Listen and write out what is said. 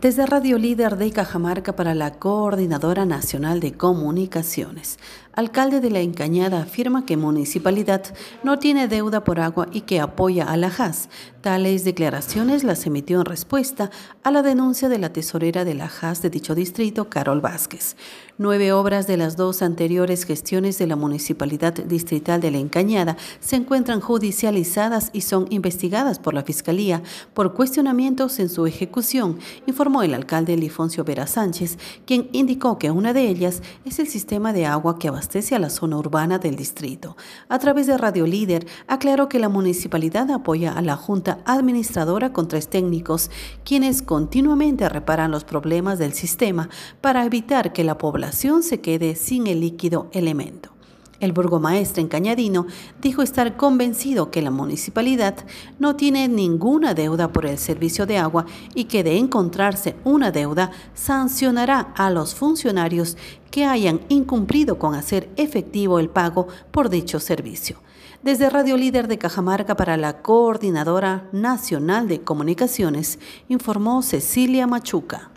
Desde Radio Líder de Cajamarca para la Coordinadora Nacional de Comunicaciones, alcalde de La Encañada afirma que municipalidad no tiene deuda por agua y que apoya a la JAS. Tales declaraciones las emitió en respuesta a la denuncia de la tesorera de la JAS de dicho distrito, Carol Vázquez. Nueve obras de las dos anteriores gestiones de la Municipalidad Distrital de La Encañada se encuentran judicializadas y son investigadas por la Fiscalía por cuestionamientos en su ejecución, el alcalde Lifoncio Vera Sánchez, quien indicó que una de ellas es el sistema de agua que abastece a la zona urbana del distrito. A través de Radio Líder, aclaró que la municipalidad apoya a la Junta Administradora con tres técnicos, quienes continuamente reparan los problemas del sistema para evitar que la población se quede sin el líquido elemento. El burgomaestre en Cañadino dijo estar convencido que la municipalidad no tiene ninguna deuda por el servicio de agua y que de encontrarse una deuda sancionará a los funcionarios que hayan incumplido con hacer efectivo el pago por dicho servicio. Desde Radio Líder de Cajamarca para la Coordinadora Nacional de Comunicaciones, informó Cecilia Machuca.